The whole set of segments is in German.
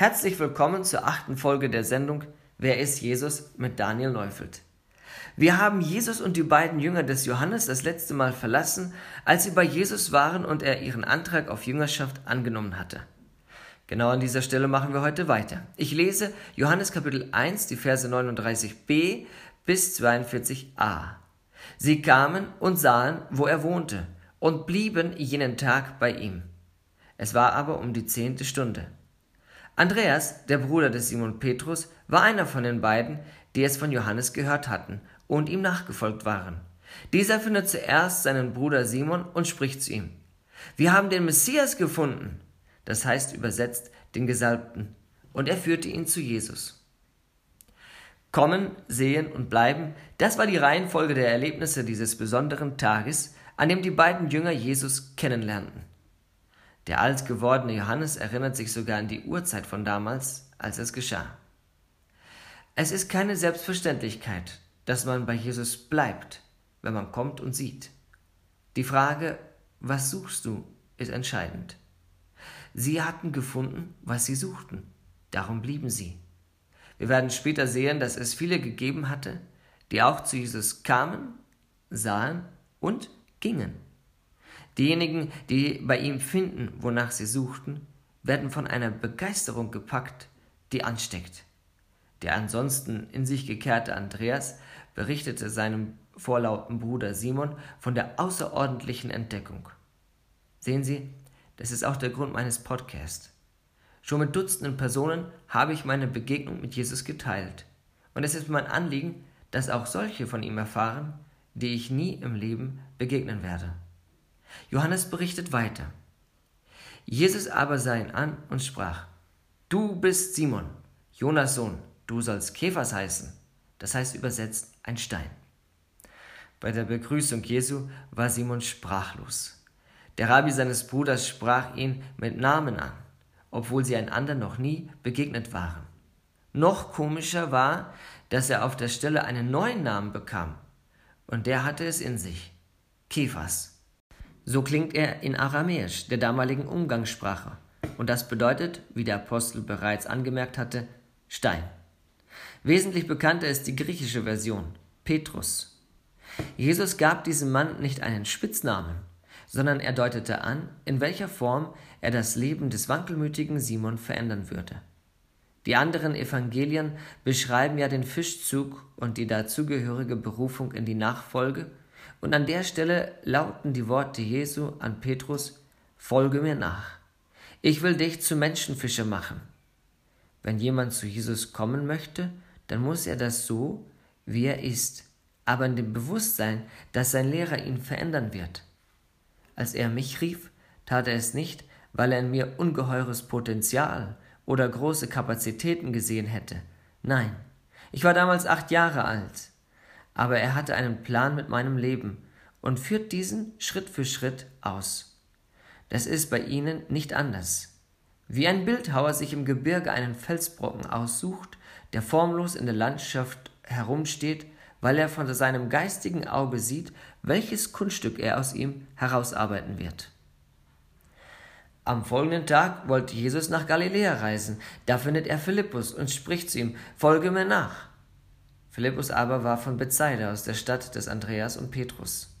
Herzlich willkommen zur achten Folge der Sendung Wer ist Jesus mit Daniel Neufeld. Wir haben Jesus und die beiden Jünger des Johannes das letzte Mal verlassen, als sie bei Jesus waren und er ihren Antrag auf Jüngerschaft angenommen hatte. Genau an dieser Stelle machen wir heute weiter. Ich lese Johannes Kapitel 1, die Verse 39b bis 42a. Sie kamen und sahen, wo er wohnte, und blieben jenen Tag bei ihm. Es war aber um die zehnte Stunde. Andreas, der Bruder des Simon Petrus, war einer von den beiden, die es von Johannes gehört hatten und ihm nachgefolgt waren. Dieser findet zuerst seinen Bruder Simon und spricht zu ihm. Wir haben den Messias gefunden, das heißt übersetzt den Gesalbten, und er führte ihn zu Jesus. Kommen, sehen und bleiben, das war die Reihenfolge der Erlebnisse dieses besonderen Tages, an dem die beiden Jünger Jesus kennenlernten. Der alt gewordene Johannes erinnert sich sogar an die Uhrzeit von damals, als es geschah. Es ist keine Selbstverständlichkeit, dass man bei Jesus bleibt, wenn man kommt und sieht. Die Frage, was suchst du, ist entscheidend. Sie hatten gefunden, was sie suchten, darum blieben sie. Wir werden später sehen, dass es viele gegeben hatte, die auch zu Jesus kamen, sahen und gingen. Diejenigen, die bei ihm finden, wonach sie suchten, werden von einer Begeisterung gepackt, die ansteckt. Der ansonsten in sich gekehrte Andreas berichtete seinem vorlauten Bruder Simon von der außerordentlichen Entdeckung. Sehen Sie, das ist auch der Grund meines Podcasts. Schon mit Dutzenden Personen habe ich meine Begegnung mit Jesus geteilt. Und es ist mein Anliegen, dass auch solche von ihm erfahren, die ich nie im Leben begegnen werde. Johannes berichtet weiter. Jesus aber sah ihn an und sprach, Du bist Simon, Jonas Sohn, du sollst Käfers heißen, das heißt übersetzt ein Stein. Bei der Begrüßung Jesu war Simon sprachlos. Der Rabbi seines Bruders sprach ihn mit Namen an, obwohl sie einander noch nie begegnet waren. Noch komischer war, dass er auf der Stelle einen neuen Namen bekam, und der hatte es in sich, Kephas. So klingt er in Aramäisch, der damaligen Umgangssprache. Und das bedeutet, wie der Apostel bereits angemerkt hatte, Stein. Wesentlich bekannter ist die griechische Version, Petrus. Jesus gab diesem Mann nicht einen Spitznamen, sondern er deutete an, in welcher Form er das Leben des wankelmütigen Simon verändern würde. Die anderen Evangelien beschreiben ja den Fischzug und die dazugehörige Berufung in die Nachfolge und an der Stelle lauten die Worte Jesu an Petrus, Folge mir nach. Ich will dich zu Menschenfischer machen. Wenn jemand zu Jesus kommen möchte, dann muss er das so, wie er ist, aber in dem Bewusstsein, dass sein Lehrer ihn verändern wird. Als er mich rief, tat er es nicht, weil er in mir ungeheures Potenzial oder große Kapazitäten gesehen hätte. Nein, ich war damals acht Jahre alt aber er hatte einen Plan mit meinem Leben und führt diesen Schritt für Schritt aus. Das ist bei ihnen nicht anders. Wie ein Bildhauer sich im Gebirge einen Felsbrocken aussucht, der formlos in der Landschaft herumsteht, weil er von seinem geistigen Auge sieht, welches Kunststück er aus ihm herausarbeiten wird. Am folgenden Tag wollte Jesus nach Galiläa reisen. Da findet er Philippus und spricht zu ihm: Folge mir nach. Philippus aber war von Bethsaida aus der Stadt des Andreas und Petrus.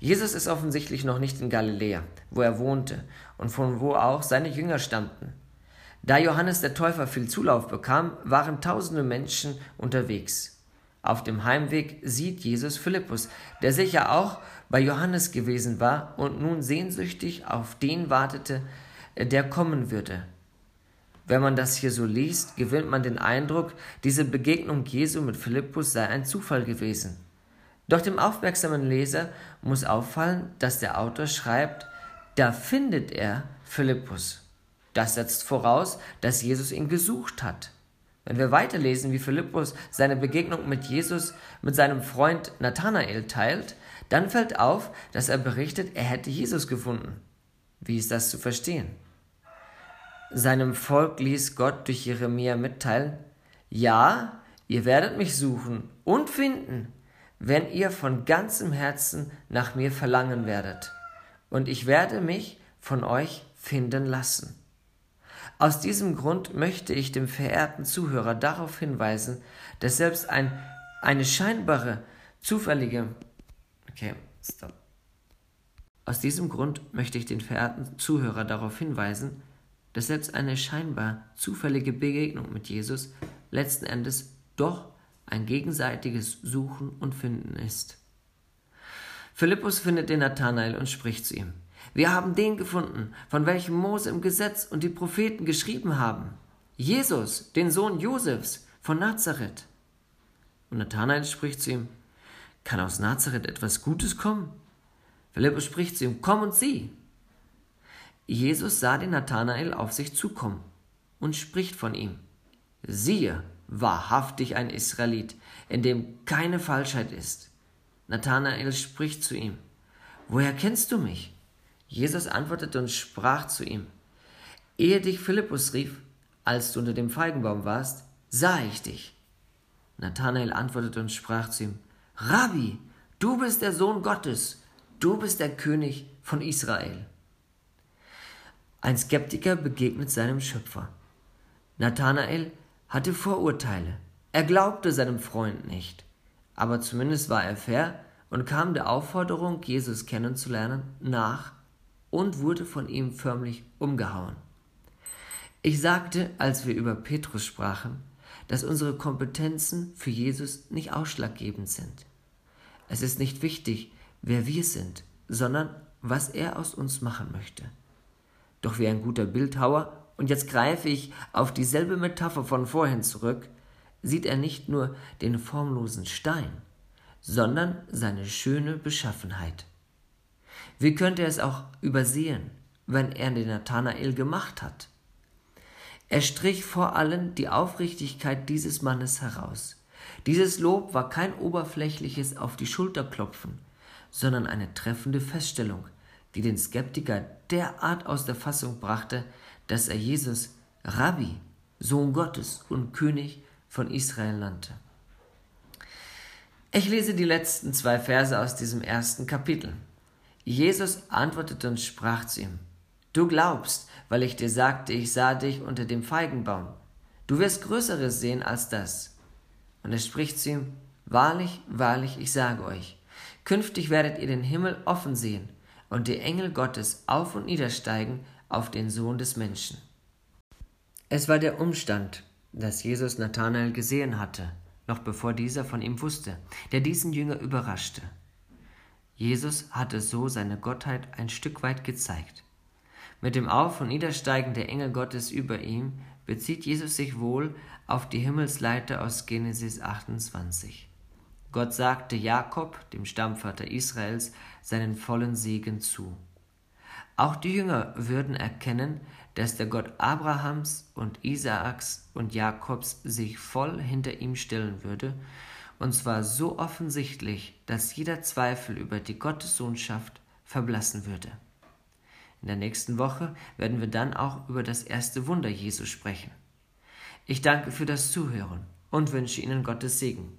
Jesus ist offensichtlich noch nicht in Galiläa, wo er wohnte und von wo auch seine Jünger stammten. Da Johannes der Täufer viel Zulauf bekam, waren tausende Menschen unterwegs. Auf dem Heimweg sieht Jesus Philippus, der sicher auch bei Johannes gewesen war und nun sehnsüchtig auf den wartete, der kommen würde, wenn man das hier so liest, gewinnt man den Eindruck, diese Begegnung Jesu mit Philippus sei ein Zufall gewesen. Doch dem aufmerksamen Leser muss auffallen, dass der Autor schreibt, da findet er Philippus. Das setzt voraus, dass Jesus ihn gesucht hat. Wenn wir weiterlesen, wie Philippus seine Begegnung mit Jesus mit seinem Freund Nathanael teilt, dann fällt auf, dass er berichtet, er hätte Jesus gefunden. Wie ist das zu verstehen? Seinem Volk ließ Gott durch Jeremia mitteilen, ja, ihr werdet mich suchen und finden, wenn ihr von ganzem Herzen nach mir verlangen werdet, und ich werde mich von euch finden lassen. Aus diesem Grund möchte ich dem verehrten Zuhörer darauf hinweisen, dass selbst ein, eine scheinbare, zufällige. Okay, stop. Aus diesem Grund möchte ich den verehrten Zuhörer darauf hinweisen, dass selbst eine scheinbar zufällige Begegnung mit Jesus letzten Endes doch ein gegenseitiges Suchen und Finden ist. Philippus findet den Nathanael und spricht zu ihm. Wir haben den gefunden, von welchem Mose im Gesetz und die Propheten geschrieben haben. Jesus, den Sohn Josefs von Nazareth. Und Nathanael spricht zu ihm, kann aus Nazareth etwas Gutes kommen? Philippus spricht zu ihm, komm und sieh. Jesus sah den Nathanael auf sich zukommen und spricht von ihm. Siehe, wahrhaftig ein Israelit, in dem keine Falschheit ist. Nathanael spricht zu ihm, Woher kennst du mich? Jesus antwortete und sprach zu ihm, Ehe dich Philippus rief, als du unter dem Feigenbaum warst, sah ich dich. Nathanael antwortete und sprach zu ihm, Rabbi, du bist der Sohn Gottes, du bist der König von Israel. Ein Skeptiker begegnet seinem Schöpfer. Nathanael hatte Vorurteile. Er glaubte seinem Freund nicht. Aber zumindest war er fair und kam der Aufforderung, Jesus kennenzulernen, nach und wurde von ihm förmlich umgehauen. Ich sagte, als wir über Petrus sprachen, dass unsere Kompetenzen für Jesus nicht ausschlaggebend sind. Es ist nicht wichtig, wer wir sind, sondern was er aus uns machen möchte. Doch wie ein guter Bildhauer, und jetzt greife ich auf dieselbe Metapher von vorhin zurück, sieht er nicht nur den formlosen Stein, sondern seine schöne Beschaffenheit. Wie könnte er es auch übersehen, wenn er den Nathanael gemacht hat? Er strich vor allem die Aufrichtigkeit dieses Mannes heraus. Dieses Lob war kein oberflächliches auf die Schulter klopfen, sondern eine treffende Feststellung, die den Skeptiker derart aus der Fassung brachte, dass er Jesus Rabbi, Sohn Gottes und König von Israel nannte. Ich lese die letzten zwei Verse aus diesem ersten Kapitel. Jesus antwortete und sprach zu ihm, Du glaubst, weil ich dir sagte, ich sah dich unter dem Feigenbaum. Du wirst Größeres sehen als das. Und er spricht zu ihm, Wahrlich, wahrlich, ich sage euch, künftig werdet ihr den Himmel offen sehen und die Engel Gottes auf und niedersteigen auf den Sohn des Menschen. Es war der Umstand, dass Jesus Nathanael gesehen hatte, noch bevor dieser von ihm wusste, der diesen Jünger überraschte. Jesus hatte so seine Gottheit ein Stück weit gezeigt. Mit dem Auf- und Niedersteigen der Engel Gottes über ihm bezieht Jesus sich wohl auf die Himmelsleiter aus Genesis 28. Gott sagte Jakob, dem Stammvater Israels, seinen vollen Segen zu. Auch die Jünger würden erkennen, dass der Gott Abrahams und Isaaks und Jakobs sich voll hinter ihm stellen würde und zwar so offensichtlich, dass jeder Zweifel über die Gottessohnschaft verblassen würde. In der nächsten Woche werden wir dann auch über das erste Wunder Jesu sprechen. Ich danke für das Zuhören und wünsche Ihnen Gottes Segen.